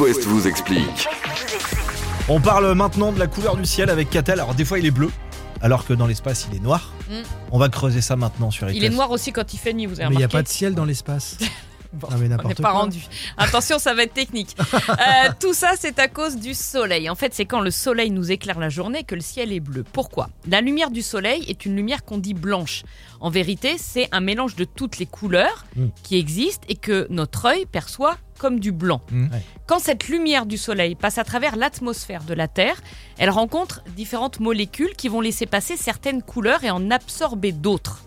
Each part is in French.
West vous explique. On parle maintenant de la couleur du ciel avec Catel. Alors des fois il est bleu, alors que dans l'espace il est noir. Mm. On va creuser ça maintenant sur Il est noir aussi quand il fait nuit, vous avez Mais il n'y a pas de ciel dans l'espace. Bon, Non, mais on n'est pas rendu. Attention, ça va être technique. Euh, tout ça, c'est à cause du soleil. En fait, c'est quand le soleil nous éclaire la journée que le ciel est bleu. Pourquoi? La lumière du soleil est une lumière qu'on dit blanche. En vérité, c'est un mélange de toutes les couleurs Mm. qui existent et que notre œil perçoit comme du blanc. Mm. Ouais. Quand cette lumière du soleil passe à travers l'atmosphère de la Terre, elle rencontre différentes molécules qui vont laisser passer certaines couleurs et en absorber d'autres.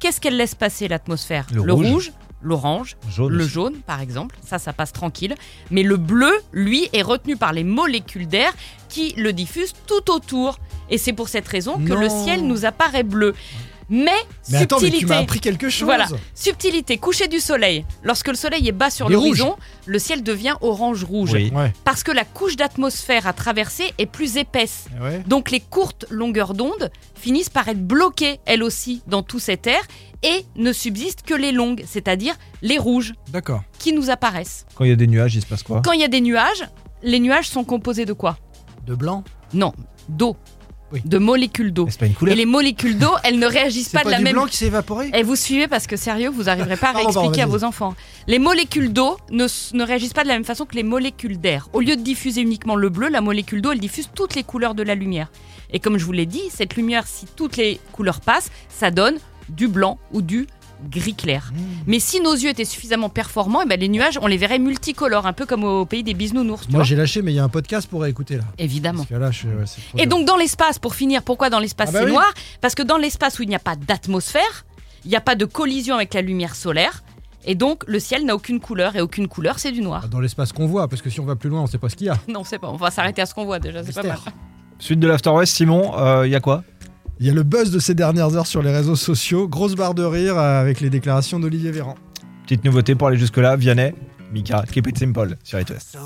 Qu'est-ce qu'elle laisse passer l'atmosphère? Le rouge. l'orange, Jaune le jaune, par exemple, ça, ça passe tranquille. Mais le bleu, lui, est retenu par les molécules d'air qui le diffusent tout autour. Et c'est pour cette raison que le ciel nous apparaît bleu. Mais, Mais attends, mais subtilité. tu m'as appris quelque chose. Voilà. Subtilité, coucher du soleil. Lorsque le soleil est bas sur l'horizon, le ciel devient orange-rouge. Oui. Ouais. Parce que la couche d'atmosphère à traverser est plus épaisse. ouais. Donc les courtes longueurs d'onde finissent par être bloquées, elles aussi, dans tout cet air, et ne subsistent que les longues, c'est-à-dire les rouges, D'accord. qui nous apparaissent. Quand il y a des nuages, il se passe quoi? Quand il y a des nuages, les nuages sont composés de quoi? De blanc? Non, d'eau. Oui. De molécules d'eau. Mais C'est pas une Et les molécules d'eau, elles ne réagissent pas pas, de la du même blanc qui s'est évaporé Et vous suivez parce que sérieux, vous n'arriverez pas à Pardon, réexpliquer à pardon, vos enfants. Les molécules d'eau ne, ne réagissent pas de la même façon que les molécules d'air. Au lieu de diffuser uniquement le bleu, la molécule d'eau, elle diffuse toutes les couleurs de la lumière. Et comme je vous l'ai dit, cette lumière, si toutes les couleurs passent, ça donne du blanc ou du gris clair. Mmh. Mais si nos yeux étaient suffisamment performants, eh ben les nuages, on les verrait multicolores, un peu comme au pays des bisounours. tu Moi j'ai lâché, mais il y a un podcast pour écouter là. Évidemment. Parce que là, je, ouais, c'est trop Et donc dans l'espace, pour finir, pourquoi dans l'espace Ah bah c'est oui. noir? Parce que dans l'espace où il n'y a pas d'atmosphère, il n'y a pas de collision avec la lumière solaire, et donc le ciel n'a aucune couleur, et aucune couleur c'est du noir. Dans l'espace qu'on voit, parce que si on va plus loin, on sait pas ce qu'il y a. Non, c'est pas, on va s'arrêter à ce qu'on voit déjà, c'est pas mal. Suite de l'After West, Simon, il y a quoi? Il y a le buzz de ces dernières heures sur les réseaux sociaux. Grosse barre de rire euh, avec les déclarations d'Olivier Véran. Petite nouveauté pour aller jusque-là, Vianney, Mika, Keep It Simple sur It West.